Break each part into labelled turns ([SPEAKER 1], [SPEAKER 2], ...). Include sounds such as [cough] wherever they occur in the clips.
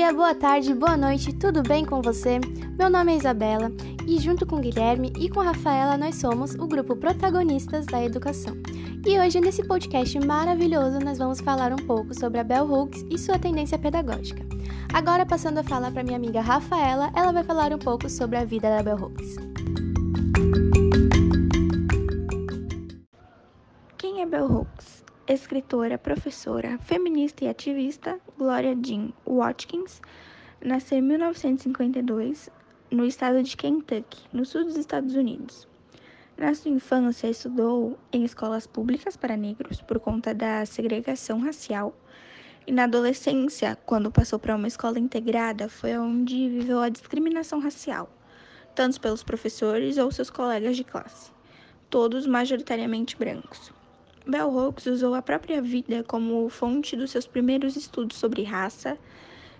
[SPEAKER 1] dia, boa tarde, boa noite, tudo bem com você? Meu nome é Isabela e, junto com Guilherme e com Rafaela, nós somos o grupo Protagonistas da Educação. E hoje, nesse podcast maravilhoso, nós vamos falar um pouco sobre a Bell Hooks e sua tendência pedagógica. Agora, passando a falar para minha amiga Rafaela, ela vai falar um pouco sobre a vida da Bell Hooks.
[SPEAKER 2] Escritora, professora, feminista e ativista Gloria Jean Watkins nasceu em 1952 no estado de Kentucky, no sul dos Estados Unidos. Na sua infância, estudou em escolas públicas para negros por conta da segregação racial. E na adolescência, quando passou para uma escola integrada, foi onde viveu a discriminação racial, tanto pelos professores ou seus colegas de classe, todos majoritariamente brancos. Bell Hooks usou a própria vida como fonte dos seus primeiros estudos sobre raça,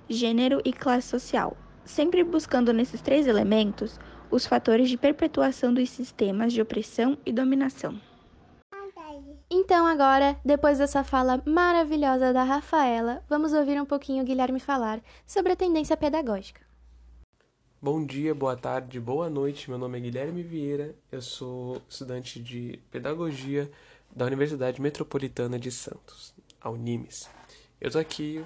[SPEAKER 2] gênero e classe social, sempre buscando nesses três elementos os fatores de perpetuação dos sistemas de opressão e dominação.
[SPEAKER 1] Então, agora, depois dessa fala maravilhosa da Rafaela, vamos ouvir um pouquinho o Guilherme falar sobre a tendência pedagógica.
[SPEAKER 3] Bom dia, boa tarde, boa noite. Meu nome é Guilherme Vieira, eu sou estudante de pedagogia da Universidade Metropolitana de Santos, a Unimes. Eu estou aqui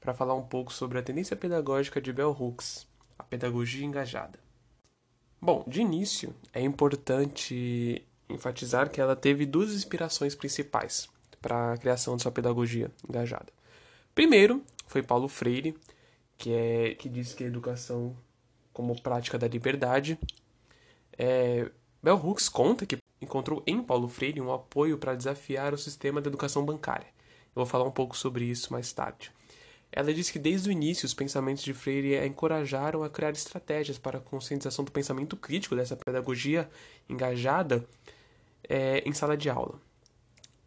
[SPEAKER 3] para falar um pouco sobre a tendência pedagógica de Bell Hooks, a pedagogia engajada. Bom, de início, é importante enfatizar que ela teve duas inspirações principais para a criação de sua pedagogia engajada. Primeiro, foi Paulo Freire, que, é, que diz que a educação como prática da liberdade. É, Bell Hooks conta que encontrou em Paulo Freire um apoio para desafiar o sistema da educação bancária. Eu vou falar um pouco sobre isso mais tarde. Ela diz que desde o início os pensamentos de Freire a encorajaram a criar estratégias para a conscientização do pensamento crítico dessa pedagogia engajada é, em sala de aula.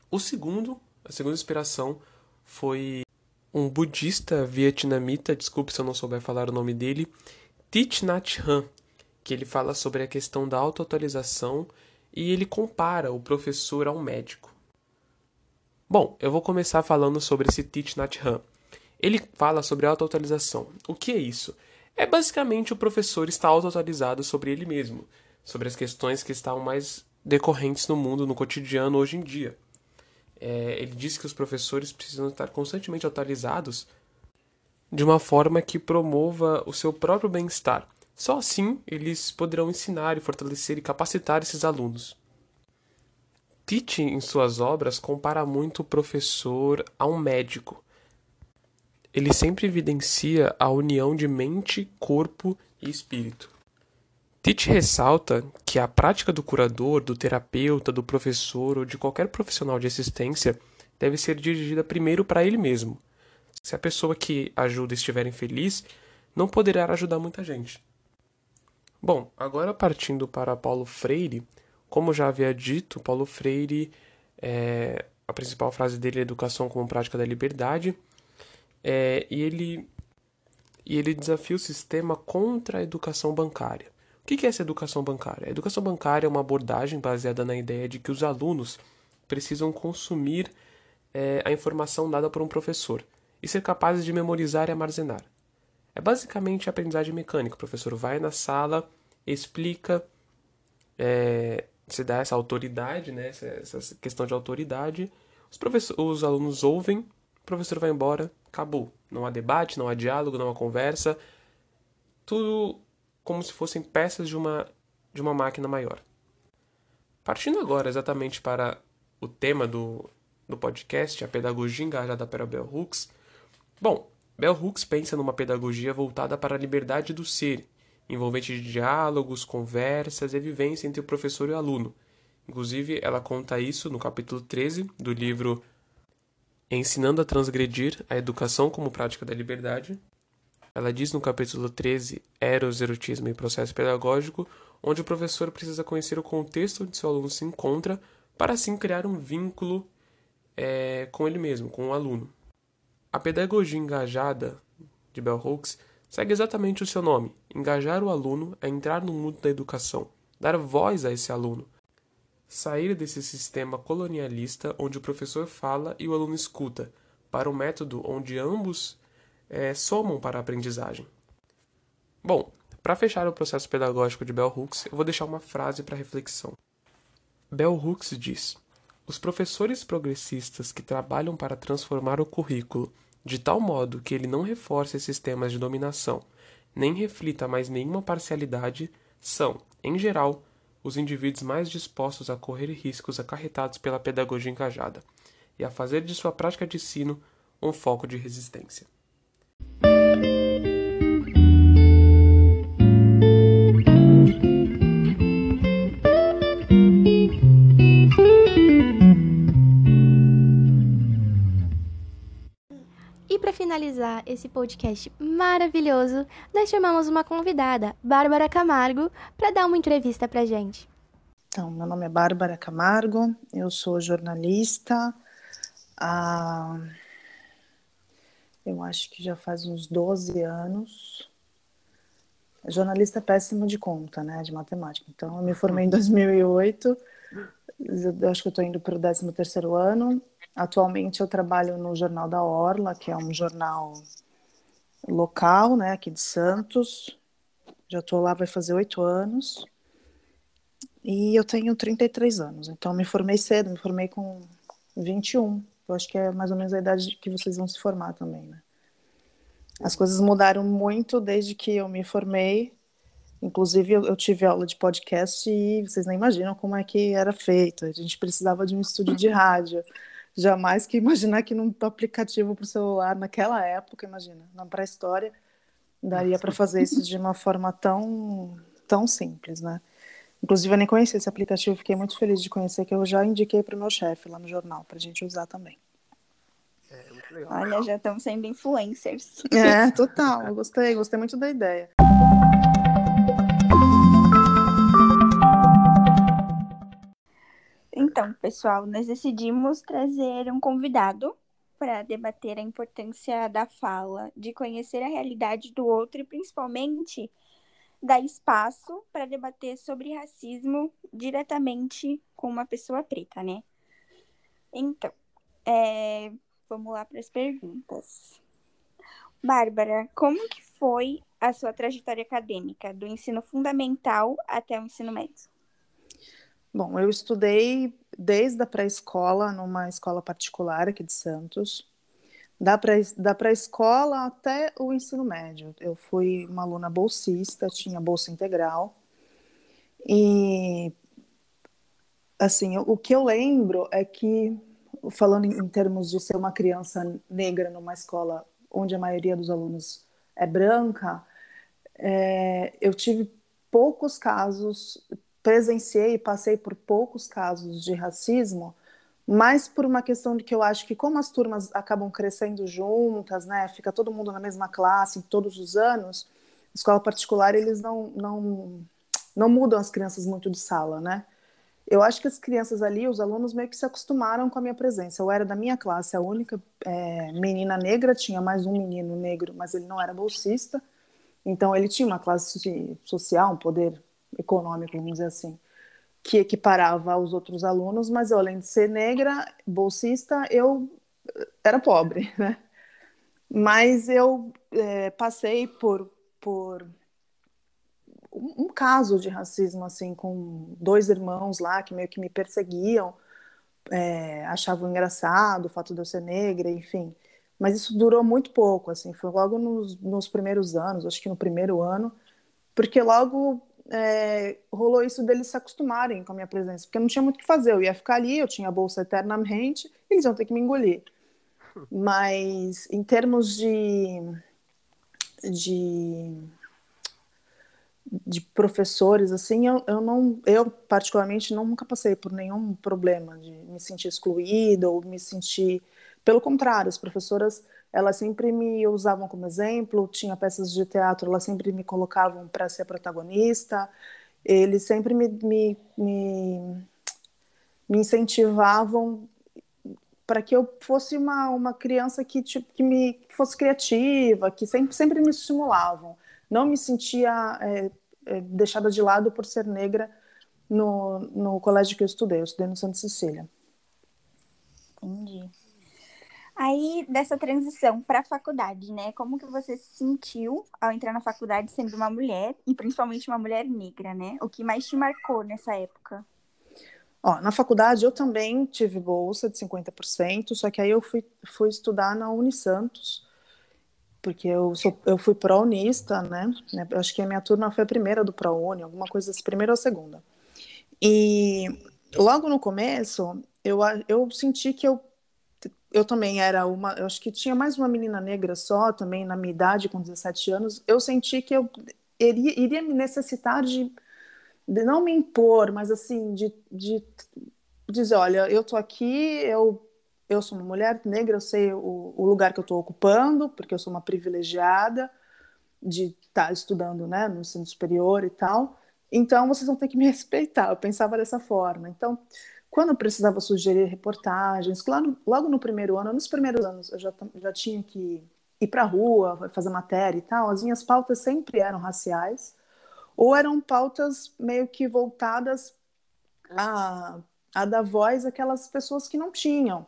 [SPEAKER 3] O segundo, a segunda inspiração foi um budista vietnamita, desculpe se eu não souber falar o nome dele, Thich Nhat Hanh, que ele fala sobre a questão da autoatualização e ele compara o professor ao médico. Bom, eu vou começar falando sobre esse Thich Nhat Hanh. Ele fala sobre autoatualização. O que é isso? É basicamente o professor estar autoatualizado sobre ele mesmo, sobre as questões que estão mais decorrentes no mundo, no cotidiano hoje em dia. É, ele diz que os professores precisam estar constantemente atualizados de uma forma que promova o seu próprio bem-estar só assim eles poderão ensinar e fortalecer e capacitar esses alunos. Tite, em suas obras, compara muito o professor a um médico. Ele sempre evidencia a união de mente, corpo e espírito. Tite ressalta que a prática do curador, do terapeuta, do professor ou de qualquer profissional de assistência deve ser dirigida primeiro para ele mesmo. Se a pessoa que ajuda estiver infeliz, não poderá ajudar muita gente. Bom, agora partindo para Paulo Freire, como já havia dito, Paulo Freire, é, a principal frase dele é educação como prática da liberdade, é, e, ele, e ele desafia o sistema contra a educação bancária. O que é essa educação bancária? A educação bancária é uma abordagem baseada na ideia de que os alunos precisam consumir é, a informação dada por um professor e ser capazes de memorizar e armazenar. É basicamente aprendizagem mecânica. O professor vai na sala, explica, é, se dá essa autoridade, né, essa, essa questão de autoridade. Os, os alunos ouvem, o professor vai embora, acabou. Não há debate, não há diálogo, não há conversa. Tudo como se fossem peças de uma, de uma máquina maior. Partindo agora exatamente para o tema do, do podcast, a pedagogia engajada para Bell Hooks. Bom, Bell Hooks pensa numa pedagogia voltada para a liberdade do ser, envolvente de diálogos, conversas e vivência entre o professor e o aluno. Inclusive, ela conta isso no capítulo 13 do livro Ensinando a Transgredir a Educação como Prática da Liberdade. Ela diz no capítulo 13, Eros, Erotismo e Processo Pedagógico, onde o professor precisa conhecer o contexto onde seu aluno se encontra para assim criar um vínculo é, com ele mesmo, com o aluno. A pedagogia engajada de Bell Hooks segue exatamente o seu nome: engajar o aluno a entrar no mundo da educação, dar voz a esse aluno. Sair desse sistema colonialista onde o professor fala e o aluno escuta, para um método onde ambos é, somam para a aprendizagem. Bom, para fechar o processo pedagógico de Bell Hooks, eu vou deixar uma frase para reflexão. Bell Hooks diz: Os professores progressistas que trabalham para transformar o currículo de tal modo que ele não reforce sistemas de dominação, nem reflita mais nenhuma parcialidade, são, em geral, os indivíduos mais dispostos a correr riscos acarretados pela pedagogia engajada e a fazer de sua prática de ensino um foco de resistência.
[SPEAKER 1] Esse podcast maravilhoso, nós chamamos uma convidada, Bárbara Camargo, para dar uma entrevista para gente.
[SPEAKER 4] Então, meu nome é Bárbara Camargo, eu sou jornalista. Ah, eu acho que já faz uns 12 anos. Jornalista péssimo de conta, né, de matemática. Então, eu me formei em 2008. Eu acho que eu estou indo para o 13 terceiro ano. Atualmente eu trabalho no Jornal da Orla, que é um jornal local, né, aqui de Santos. Já estou lá, vai fazer oito anos. E eu tenho 33 anos, então me formei cedo, me formei com 21. Eu acho que é mais ou menos a idade que vocês vão se formar também, né? As coisas mudaram muito desde que eu me formei. Inclusive, eu, tive aula de podcast e vocês nem imaginam como é que era feito. A gente precisava de um estúdio de rádio jamais que imaginar que num aplicativo para o celular naquela época, imagina, na pré-história, daria para fazer isso de uma forma tão tão simples, né? Inclusive eu nem conhecia esse aplicativo, fiquei muito feliz de conhecer que eu já indiquei para o meu chefe lá no jornal para a gente usar também.
[SPEAKER 2] É, muito legal. Olha, já estamos sendo influencers.
[SPEAKER 4] É, [laughs] total. Gostei, gostei muito da ideia.
[SPEAKER 2] Então, pessoal, nós decidimos trazer um convidado para debater a importância da fala, de conhecer a realidade do outro e principalmente dar espaço para debater sobre racismo diretamente com uma pessoa preta, né? Então, é... vamos lá para as perguntas. Bárbara, como que foi a sua trajetória acadêmica, do ensino fundamental até o ensino médio?
[SPEAKER 4] Bom, eu estudei desde a pré-escola numa escola particular aqui de Santos, da pré-escola até o ensino médio. Eu fui uma aluna bolsista, tinha bolsa integral. E, assim, o que eu lembro é que, falando em termos de ser uma criança negra numa escola onde a maioria dos alunos é branca, é, eu tive poucos casos presenciei e passei por poucos casos de racismo, mas por uma questão de que eu acho que como as turmas acabam crescendo juntas, né, fica todo mundo na mesma classe todos os anos, escola particular eles não não não mudam as crianças muito de sala, né? Eu acho que as crianças ali, os alunos meio que se acostumaram com a minha presença. Eu era da minha classe a única é, menina negra, tinha mais um menino negro, mas ele não era bolsista. Então ele tinha uma classe social, um poder econômico, vamos dizer assim, que equiparava aos outros alunos, mas eu, além de ser negra, bolsista, eu eh, era pobre, [laughs] né? Mas eu é, passei por, por um, caso de racismo, assim, com dois irmãos lá que meio que me perseguiam, é, achavam engraçado o fato de eu ser negra, enfim. Mas isso durou muito pouco, assim, foi logo nos, nos primeiros anos, acho que no primeiro ano, porque logo é, rolou isso deles se acostumarem com a minha presença, porque não tinha muito o que fazer, eu ia ficar ali, eu tinha a bolsa eternamente, eles iam ter que me engolir. [laughs] Mas em termos de, de, de professores, assim, eu, eu não, eu particularmente nunca passei por nenhum problema de me sentir excluída ou me sentir, pelo contrário, as professoras elas sempre me usavam como exemplo, tinha peças de teatro, elas sempre me colocavam para ser protagonista, eles sempre me, me, me, me incentivavam para que eu fosse uma, uma criança que, tipo, que me que fosse criativa, que sempre, sempre me estimulavam. Não me sentia é, é, deixada de lado por ser negra no, no colégio que eu estudei. Eu estudei no Santa Cecília.
[SPEAKER 2] Entendi. Aí, dessa transição para a faculdade, né? Como que você se sentiu ao entrar na faculdade sendo uma mulher, e principalmente uma mulher negra, né? O que mais te marcou nessa época?
[SPEAKER 4] Ó, na faculdade eu também tive bolsa de 50%, só que aí eu fui, fui estudar na Unisantos, porque eu, sou, eu fui pró-unista, né? Eu acho que a minha turma foi a primeira do pró-uni, alguma coisa assim, primeira ou segunda. E logo no começo, eu, eu senti que eu eu também era uma, eu acho que tinha mais uma menina negra só, também na minha idade, com 17 anos, eu senti que eu iria, iria me necessitar de, de, não me impor, mas assim, de, de dizer, olha, eu tô aqui, eu, eu sou uma mulher negra, eu sei o, o lugar que eu estou ocupando, porque eu sou uma privilegiada de estar tá estudando, né, no ensino superior e tal, então vocês vão ter que me [laughs] respeitar, eu pensava dessa forma, então quando eu precisava sugerir reportagens, claro, logo no primeiro ano, nos primeiros anos, eu já, já tinha que ir para a rua, fazer matéria e tal, as minhas pautas sempre eram raciais, ou eram pautas meio que voltadas a, a dar voz àquelas pessoas que não tinham.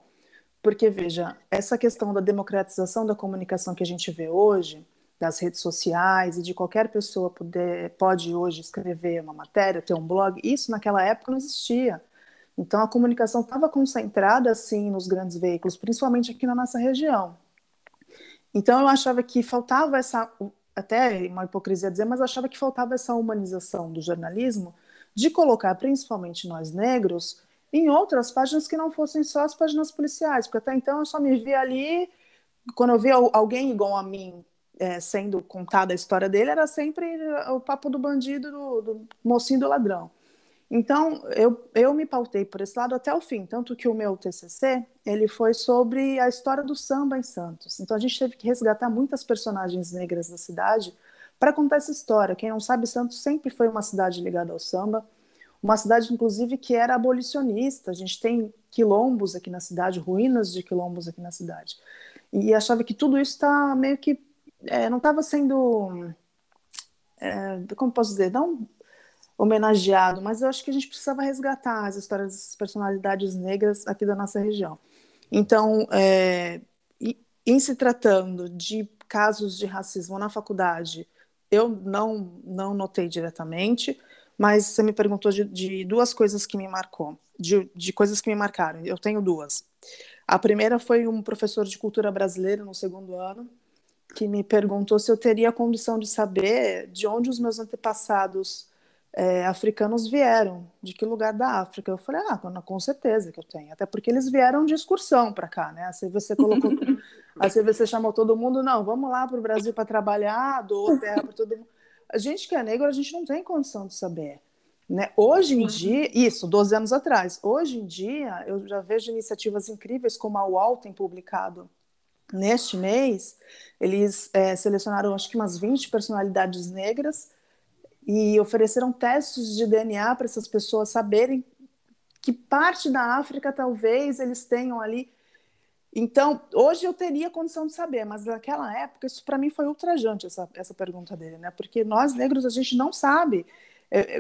[SPEAKER 4] Porque, veja, essa questão da democratização da comunicação que a gente vê hoje, das redes sociais e de qualquer pessoa poder, pode hoje escrever uma matéria, ter um blog, isso naquela época não existia. Então, a comunicação estava concentrada, assim, nos grandes veículos, principalmente aqui na nossa região. Então, eu achava que faltava essa, até uma hipocrisia dizer, mas eu achava que faltava essa humanização do jornalismo, de colocar, principalmente nós negros, em outras páginas que não fossem só as páginas policiais, porque até então eu só me via ali, quando eu via alguém igual a mim é, sendo contada a história dele, era sempre o papo do bandido, do, do mocinho do ladrão. Então, eu, eu me pautei por esse lado até o fim, tanto que o meu TCC, ele foi sobre a história do samba em Santos. Então, a gente teve que resgatar muitas personagens negras da cidade para contar essa história. Quem não sabe, Santos sempre foi uma cidade ligada ao samba, uma cidade, inclusive, que era abolicionista. A gente tem quilombos aqui na cidade, ruínas de quilombos aqui na cidade. E achava que tudo isso está meio que... É, não estava sendo... É, como posso dizer? Não homenageado, mas eu acho que a gente precisava resgatar as histórias dessas personalidades negras aqui da nossa região. Então, é, em se tratando de casos de racismo na faculdade, eu não, não notei diretamente, mas você me perguntou de, de duas coisas que me marcou, de, de coisas que me marcaram. Eu tenho duas. A primeira foi um professor de cultura brasileira no segundo ano, que me perguntou se eu teria a condição de saber de onde os meus antepassados é, africanos vieram, de que lugar da África? Eu falei, ah, com certeza que eu tenho, até porque eles vieram de excursão para cá, né? A CVC [laughs] colocou, a CVC chamou todo mundo, não, vamos lá para o Brasil para trabalhar, doou terra para todo mundo. A gente que é negro, a gente não tem condição de saber. Né? Hoje em dia, isso, 12 anos atrás, hoje em dia eu já vejo iniciativas incríveis como a UOL tem publicado neste mês, eles é, selecionaram acho que umas 20 personalidades negras e ofereceram testes de DNA para essas pessoas saberem que parte da África talvez eles tenham ali. Então, hoje eu teria condição de saber, mas naquela época isso para mim foi ultrajante essa, essa pergunta dele, né? Porque nós negros a gente não sabe.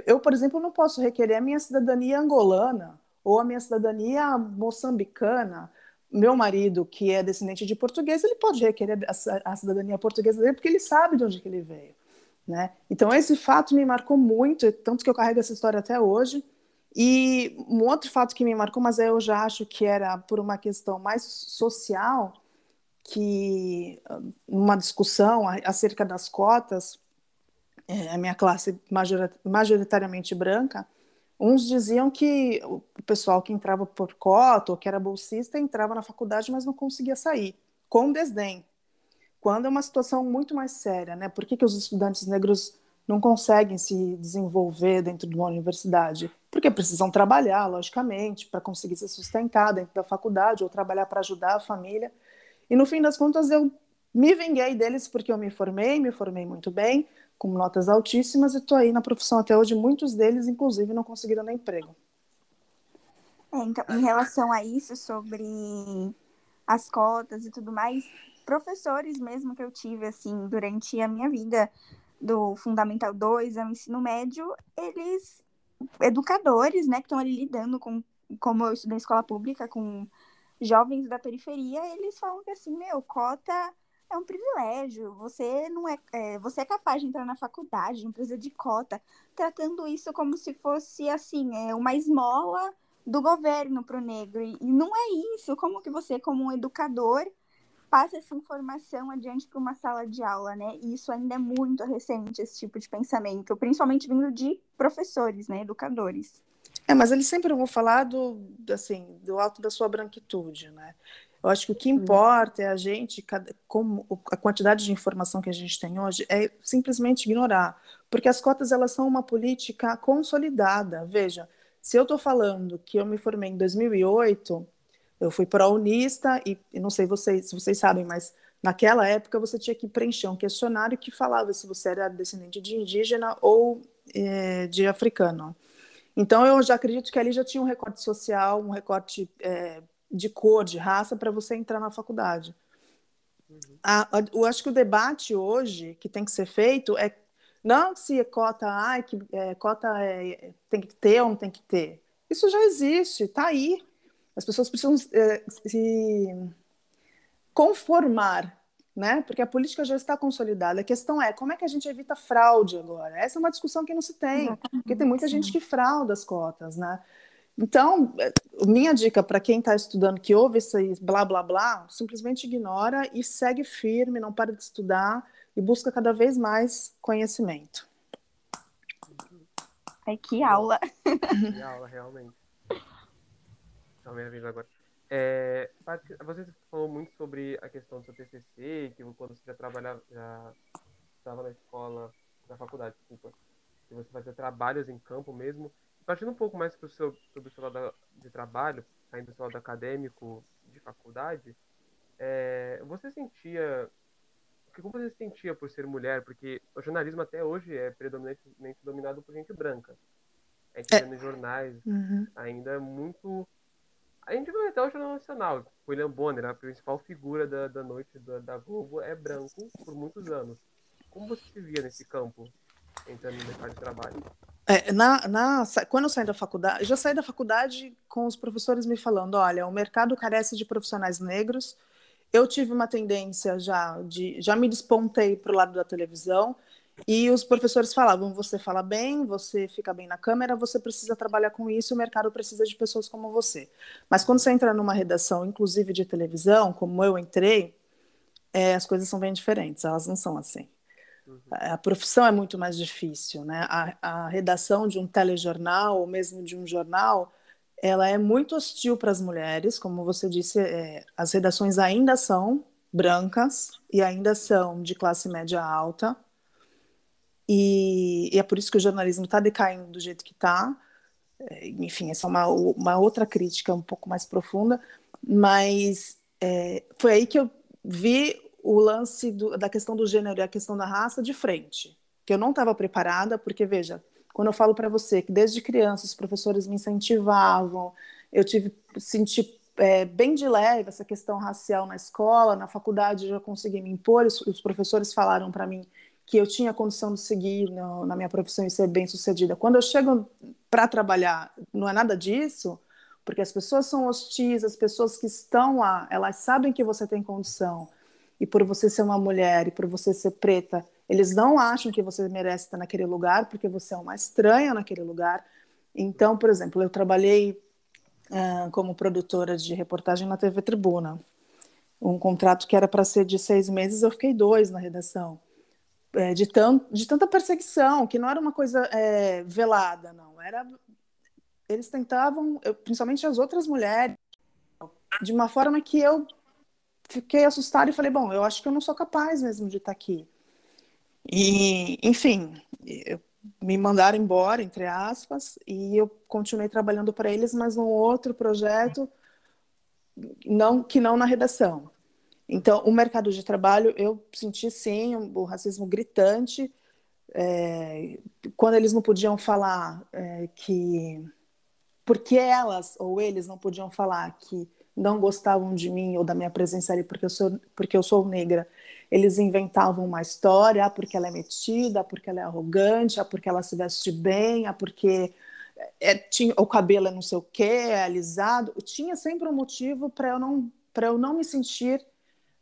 [SPEAKER 4] Eu, por exemplo, não posso requerer a minha cidadania angolana ou a minha cidadania moçambicana. Meu marido, que é descendente de português, ele pode requerer a, a cidadania portuguesa dele porque ele sabe de onde que ele veio. Né? Então, esse fato me marcou muito, tanto que eu carrego essa história até hoje. E um outro fato que me marcou, mas eu já acho que era por uma questão mais social, que uma discussão acerca das cotas, é, a minha classe majoritariamente branca, uns diziam que o pessoal que entrava por cota ou que era bolsista entrava na faculdade, mas não conseguia sair, com desdém quando é uma situação muito mais séria, né? Por que, que os estudantes negros não conseguem se desenvolver dentro de uma universidade? Porque precisam trabalhar, logicamente, para conseguir se sustentar dentro da faculdade ou trabalhar para ajudar a família. E no fim das contas, eu me vinguei deles porque eu me formei, me formei muito bem, com notas altíssimas, e estou aí na profissão até hoje. Muitos deles, inclusive, não conseguiram nem emprego.
[SPEAKER 2] É, então, em relação a isso, sobre as cotas e tudo mais, professores mesmo que eu tive, assim, durante a minha vida, do Fundamental 2 ao ensino médio, eles, educadores, né, que estão ali lidando com, como eu estudei em escola pública, com jovens da periferia, eles falam que assim, meu, cota é um privilégio. Você não é, é, você é capaz de entrar na faculdade, não precisa de cota, tratando isso como se fosse assim, é uma esmola do governo para o negro. E não é isso. Como que você, como um educador, passa essa informação adiante para uma sala de aula, né? E isso ainda é muito recente, esse tipo de pensamento, principalmente vindo de professores, né, educadores.
[SPEAKER 4] É, mas eles sempre vão falar do, assim, do alto da sua branquitude, né? Eu acho que o que importa é a gente, como a quantidade de informação que a gente tem hoje, é simplesmente ignorar, porque as cotas elas são uma política consolidada. Veja, se eu estou falando que eu me formei em 2008, eu fui pró-unista e, e, não sei vocês, se vocês sabem, mas naquela época você tinha que preencher um questionário que falava se você era descendente de indígena ou é, de africano. Então eu já acredito que ali já tinha um recorte social, um recorte é, de cor, de raça, para você entrar na faculdade. Uhum. A, a, eu acho que o debate hoje que tem que ser feito é não se é cota, ai, que é, cota é, tem que ter ou não tem que ter. Isso já existe, está aí. As pessoas precisam é, se conformar, né? Porque a política já está consolidada. A questão é como é que a gente evita fraude agora. Essa é uma discussão que não se tem, Exatamente, porque tem muita sim. gente que frauda as cotas, né? Então, é, minha dica para quem está estudando que ouve esse blá blá blá, simplesmente ignora e segue firme, não para de estudar e busca cada vez mais conhecimento.
[SPEAKER 2] Ai, que aula!
[SPEAKER 3] Que aula, realmente. Então, minha vez agora. É, você falou muito sobre a questão do seu TCC, que quando você já trabalhava, já estava na escola, na faculdade, desculpa, que você fazia trabalhos em campo mesmo. Partindo um pouco mais pro seu, sobre o seu lado de trabalho, ainda do seu lado acadêmico de faculdade, é, você sentia. Como você sentia por ser mulher? Porque o jornalismo até hoje é predominantemente dominado por gente branca. A gente é. vê nos jornais uhum. ainda é muito. A gente vê até o Jornal Nacional. William Bonner, a principal figura da, da noite da, da Globo, é branco por muitos anos. Como você se via nesse campo, entrando no mercado de trabalho?
[SPEAKER 4] É, na, na, quando eu saí da faculdade, já saí da faculdade com os professores me falando: olha, o mercado carece de profissionais negros. Eu tive uma tendência já de. Já me despontei para o lado da televisão. E os professores falavam: você fala bem, você fica bem na câmera, você precisa trabalhar com isso, o mercado precisa de pessoas como você. Mas quando você entra numa redação, inclusive de televisão, como eu entrei, é, as coisas são bem diferentes, elas não são assim. A profissão é muito mais difícil, né? A, a redação de um telejornal ou mesmo de um jornal, ela é muito hostil para as mulheres, como você disse, é, as redações ainda são brancas e ainda são de classe média alta, e, e é por isso que o jornalismo está decaindo do jeito que está. É, enfim, essa é uma, uma outra crítica um pouco mais profunda, mas é, foi aí que eu vi o lance do, da questão do gênero e a questão da raça de frente, que eu não estava preparada, porque veja, quando eu falo para você que desde criança os professores me incentivavam, eu tive senti é, bem de leve essa questão racial na escola, na faculdade eu já consegui me impor, os, os professores falaram para mim que eu tinha condição de seguir no, na minha profissão e ser bem sucedida. Quando eu chego para trabalhar, não é nada disso, porque as pessoas são hostis, as pessoas que estão lá, elas sabem que você tem condição, e por você ser uma mulher e por você ser preta, eles não acham que você merece estar naquele lugar porque você é uma estranha naquele lugar. Então, por exemplo, eu trabalhei uh, como produtora de reportagem na TV Tribuna. Um contrato que era para ser de seis meses, eu fiquei dois na redação. É, de, tão, de tanta perseguição, que não era uma coisa é, velada, não. Era, eles tentavam, eu, principalmente as outras mulheres, de uma forma que eu fiquei assustada e falei, bom, eu acho que eu não sou capaz mesmo de estar aqui. E, enfim, eu, me mandaram embora, entre aspas, e eu continuei trabalhando para eles, mas num outro projeto, não que não na redação. Então, o mercado de trabalho, eu senti sim o racismo gritante, é, quando eles não podiam falar é, que porque elas ou eles não podiam falar que não gostavam de mim ou da minha presença ali porque eu sou, porque eu sou negra. Eles inventavam uma história, ah, porque ela é metida, porque ela é arrogante, ah, porque ela se veste bem, ah, porque é, tinha, o cabelo é não sei o que, é alisado. Tinha sempre um motivo para eu não para eu não me sentir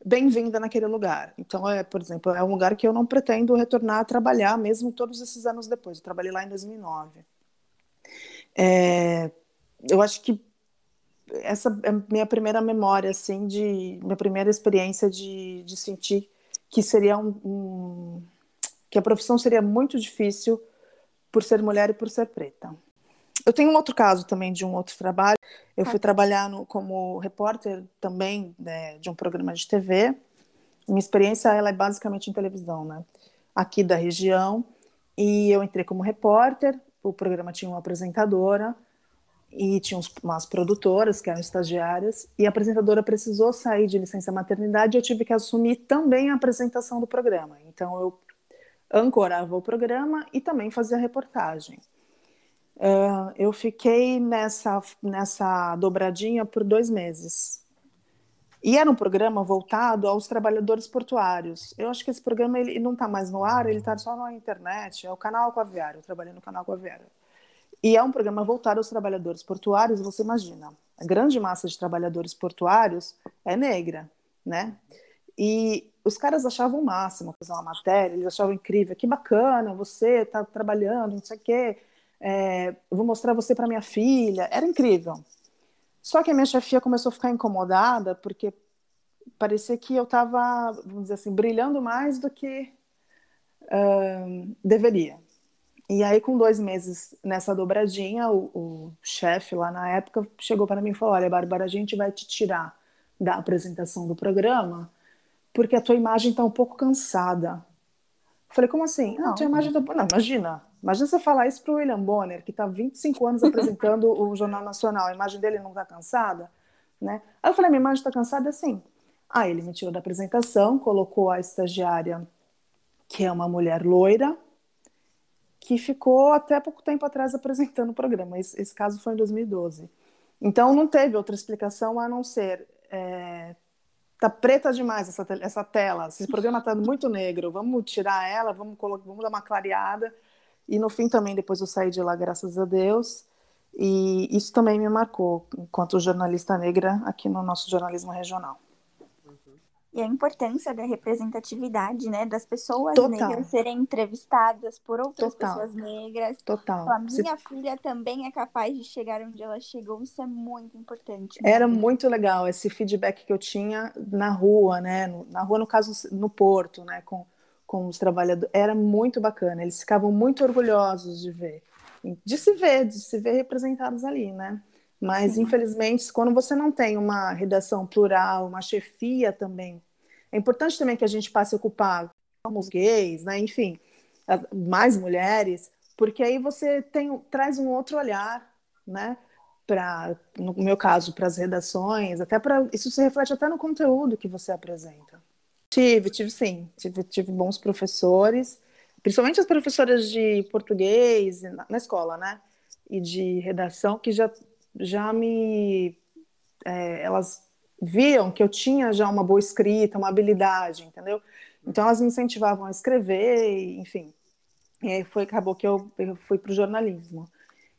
[SPEAKER 4] bem-vinda naquele lugar. Então, é, por exemplo, é um lugar que eu não pretendo retornar a trabalhar, mesmo todos esses anos depois. Eu trabalhei lá em 2009. É, eu acho que essa é minha primeira memória, assim, de minha primeira experiência de, de sentir que seria um, um que a profissão seria muito difícil por ser mulher e por ser preta. Eu tenho um outro caso também de um outro trabalho. Eu fui trabalhar no, como repórter também né, de um programa de TV. Minha experiência ela é basicamente em televisão, né? Aqui da região. E eu entrei como repórter. O programa tinha uma apresentadora e tinha umas produtoras que eram estagiárias. E a apresentadora precisou sair de licença maternidade. E eu tive que assumir também a apresentação do programa. Então eu ancorava o programa e também fazia reportagem. Uh, eu fiquei nessa, nessa dobradinha por dois meses. E era um programa voltado aos trabalhadores portuários. Eu acho que esse programa ele não está mais no ar, ele está só na internet. É o canal Aquaviário, eu trabalhei no canal Aquaviário. E é um programa voltado aos trabalhadores portuários, você imagina. A grande massa de trabalhadores portuários é negra, né? E os caras achavam o máximo fazer uma matéria, eles achavam incrível, que bacana, você está trabalhando, não sei o quê é, vou mostrar você para minha filha. Era incrível. Só que a minha chefia começou a ficar incomodada porque parecia que eu estava, vamos dizer assim, brilhando mais do que uh, deveria. E aí, com dois meses nessa dobradinha, o, o chefe lá na época chegou para mim e falou: Olha, Bárbara, a gente vai te tirar da apresentação do programa porque a tua imagem está um pouco cansada. falei: Como assim? Não, a tua imagem está. Não, imagina, Imagina você falar isso para o William Bonner, que está 25 anos apresentando o [laughs] Jornal Nacional, a imagem dele não está cansada? Né? Aí eu falei, minha imagem está cansada assim. Aí ele me tirou da apresentação, colocou a estagiária, que é uma mulher loira, que ficou até pouco tempo atrás apresentando o programa. Esse, esse caso foi em 2012. Então não teve outra explicação a não ser é, tá preta demais essa, essa tela, esse programa está muito negro, vamos tirar ela, vamos, vamos dar uma clareada e no fim também, depois eu saí de lá, graças a Deus. E isso também me marcou, enquanto jornalista negra aqui no nosso jornalismo regional.
[SPEAKER 2] E a importância da representatividade, né? Das pessoas Total. negras serem entrevistadas por outras Total. pessoas negras.
[SPEAKER 4] Total.
[SPEAKER 2] A minha Se... filha também é capaz de chegar onde ela chegou. Isso é muito importante.
[SPEAKER 4] Né? Era muito legal esse feedback que eu tinha na rua, né? Na rua, no caso, no Porto, né? Com com os trabalhadores. Era muito bacana, eles ficavam muito orgulhosos de ver, de se ver, de se ver representados ali, né? Mas, Sim. infelizmente, quando você não tem uma redação plural, uma chefia também, é importante também que a gente passe a ocupar os gays, né? Enfim, mais mulheres, porque aí você tem, traz um outro olhar, né? Para, no meu caso, para as redações, até para isso se reflete até no conteúdo que você apresenta. Tive, tive sim. Tive, tive bons professores, principalmente as professoras de português na, escola, né? E de redação, que já, já me. É, elas viam que eu tinha já uma boa escrita, uma habilidade, entendeu? Então elas me incentivavam a escrever, enfim. E aí foi, acabou que eu, eu fui para o jornalismo.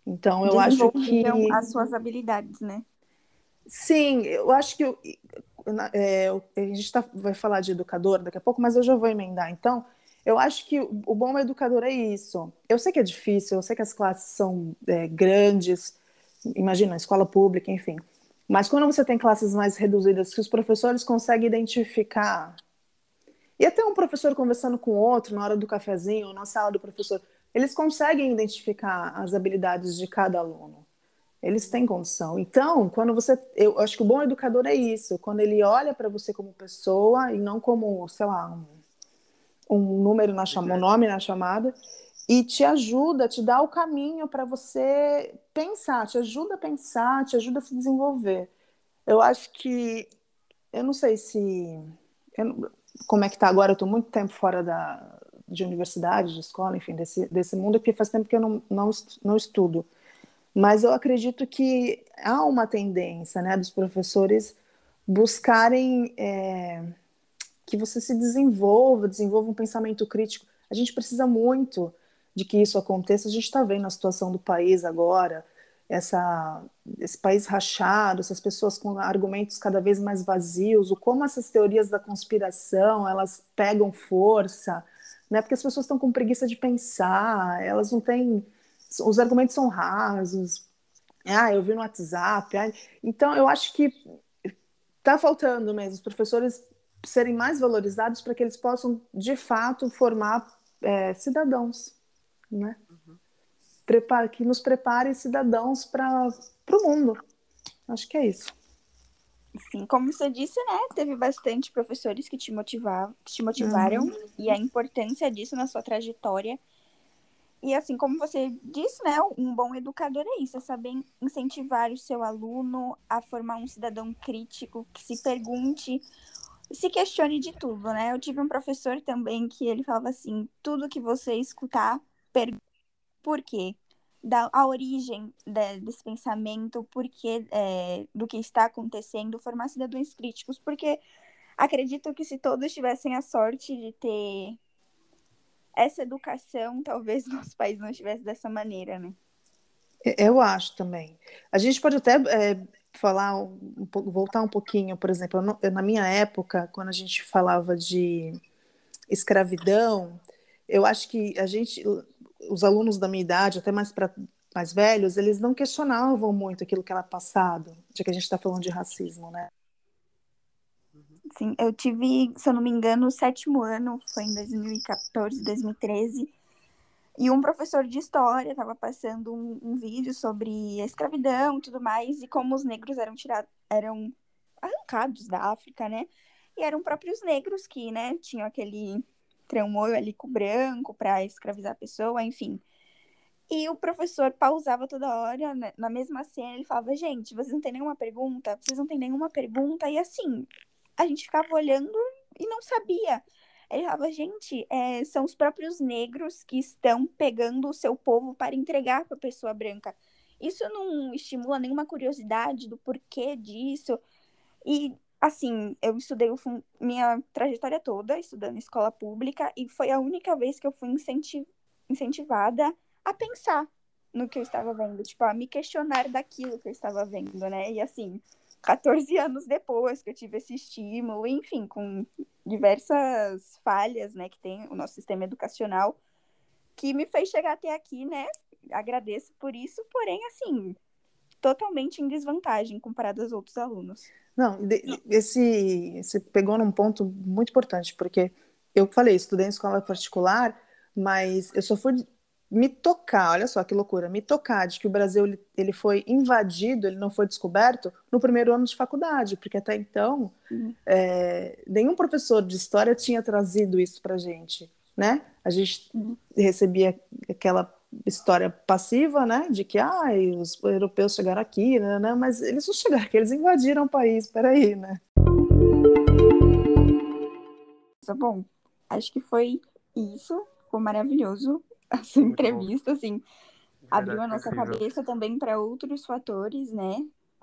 [SPEAKER 4] Então eu acho que.
[SPEAKER 2] as suas habilidades, né?
[SPEAKER 4] Sim, eu acho que eu, é, a gente tá, vai falar de educador daqui a pouco, mas eu já vou emendar. Então, eu acho que o, bom educador é isso. Eu sei que é difícil, eu sei que as classes são é, grandes, imagina, escola pública, enfim. Mas quando você tem classes mais reduzidas, que os professores conseguem identificar. E até um professor conversando com outro na hora do cafezinho, na sala do professor, eles conseguem identificar as habilidades de cada aluno. Eles têm condição. Então, quando você. Eu acho que o bom educador é isso, quando ele olha para você como pessoa e não como, sei lá, um, um número na chamada, um nome na chamada, e te ajuda, te dá o caminho para você pensar, te ajuda a pensar, te ajuda a se desenvolver. Eu acho que. Eu não sei se. Eu, como é que tá agora? Eu estou muito tempo fora da, de universidade, de escola, enfim, desse, desse mundo, porque faz tempo que eu não, não, não estudo. Mas eu acredito que há uma tendência né, dos professores buscarem é, que você se desenvolva, desenvolva um pensamento crítico. A gente precisa muito de que isso aconteça. A gente está vendo a situação do país agora, essa, esse país rachado, essas pessoas com argumentos cada vez mais vazios, o como essas teorias da conspiração elas pegam força, né? Porque as pessoas estão com preguiça de pensar, elas não têm, os argumentos são rasos. Ah, eu vi no WhatsApp. Ah, então eu acho que está faltando mesmo os professores serem mais valorizados para que eles possam de fato formar é, cidadãos, né? prepara, que nos prepare cidadãos para o mundo. Acho que é isso.
[SPEAKER 2] Sim, como você disse, né? Teve bastante professores que te, motivavam, que te motivaram uhum. e a importância disso na sua trajetória. E assim como você disse, né? Um bom educador é isso, é saber incentivar o seu aluno a formar um cidadão crítico que se pergunte, se questione de tudo, né? Eu tive um professor também que ele falava assim: tudo que você escutar, pergunte por quê? Da, a origem de, desse pensamento, porquê é, do que está acontecendo, formar cidadãos críticos, porque acredito que se todos tivessem a sorte de ter essa educação, talvez [laughs] nosso país não estivesse dessa maneira, né?
[SPEAKER 4] Eu acho também. A gente pode até é, falar um pouco, voltar um pouquinho, por exemplo, na minha época, quando a gente falava de escravidão, eu acho que a gente os alunos da minha idade, até mais para mais velhos, eles não questionavam muito aquilo que era passado, já que a gente está falando de racismo, né?
[SPEAKER 2] Sim, eu tive, se eu não me engano, o sétimo ano, foi em 2014, 2013, e um professor de história estava passando um, um, vídeo sobre a escravidão e tudo mais, e como os negros eram tirados, eram arrancados da África, né? E eram próprios negros que, né, tinham aquele tramou ali com o branco para escravizar a pessoa, enfim. E o professor pausava toda hora, né, na mesma cena, ele falava, gente, vocês não têm nenhuma pergunta? Vocês não têm nenhuma pergunta? E assim, a gente ficava olhando e não sabia. Ele falava, gente, é, são os próprios negros que estão pegando o seu povo para entregar para a pessoa branca. Isso não estimula nenhuma curiosidade do porquê disso. E assim, eu estudei minha trajetória toda estudando escola pública e foi a única vez que eu fui incenti incentivada a pensar no que eu estava vendo, tipo, a me questionar daquilo que eu estava vendo, né? E assim, 14 anos depois que eu tive esse estímulo, enfim, com diversas falhas, né, que tem o nosso sistema educacional, que me fez chegar até aqui, né? Agradeço por isso, porém, assim, totalmente em desvantagem comparado aos outros alunos.
[SPEAKER 4] Não, esse você pegou num ponto muito importante, porque eu falei, estudei em escola particular, mas eu só fui me tocar, olha só que loucura, me tocar de que o Brasil ele, ele foi invadido, ele não foi descoberto no primeiro ano de faculdade, porque até então uhum. é, nenhum professor de história tinha trazido isso para gente, né? A gente uhum. recebia aquela história passiva, né, de que ah, os europeus chegaram aqui, né, né, mas eles não chegaram aqui, eles invadiram o país, peraí, né.
[SPEAKER 2] Tá bom, acho que foi isso, ficou maravilhoso a sua Muito entrevista, bom. assim, abriu a nossa cabeça também para outros fatores, né,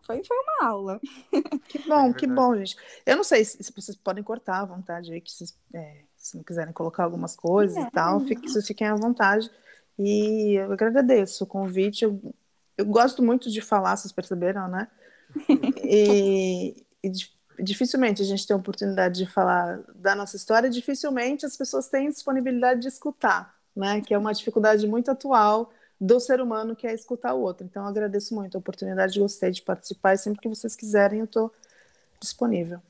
[SPEAKER 2] foi, foi uma aula. [laughs]
[SPEAKER 4] Que bom, é que bom, gente. Eu não sei se, se vocês podem cortar à vontade aí, que vocês, é, se não quiserem colocar algumas coisas é. e tal, fique, vocês fiquem à vontade. E eu agradeço o convite. Eu, eu gosto muito de falar, vocês perceberam, né? [laughs] e, e dificilmente a gente tem a oportunidade de falar da nossa história, dificilmente as pessoas têm disponibilidade de escutar, né? Que é uma dificuldade muito atual do ser humano que é escutar o outro. Então, eu agradeço muito a oportunidade, gostei de participar e sempre que vocês quiserem eu estou disponível.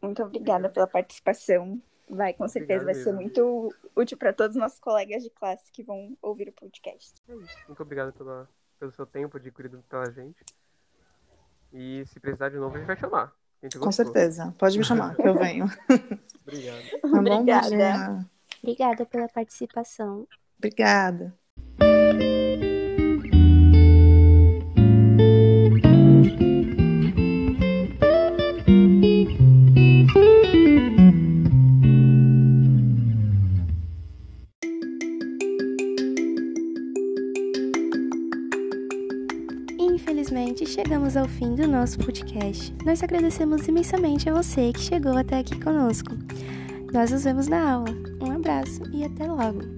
[SPEAKER 2] Muito obrigada pela participação. Vai, com certeza obrigado vai mesmo. ser muito útil para todos os nossos colegas de classe que vão ouvir o podcast.
[SPEAKER 3] É isso. Muito obrigado pela, pelo seu tempo adquirido pela gente. E se precisar de novo, a gente vai chamar.
[SPEAKER 4] Gente com certeza. Pode me chamar, que eu venho. [laughs]
[SPEAKER 3] Obrigado.
[SPEAKER 2] Tá bom,
[SPEAKER 1] Obrigada. Obrigada pela participação.
[SPEAKER 4] Obrigada.
[SPEAKER 1] Infelizmente, chegamos ao fim do nosso podcast. Nós agradecemos imensamente a você que chegou até aqui conosco. Nós nos vemos na aula. Abraço e até logo!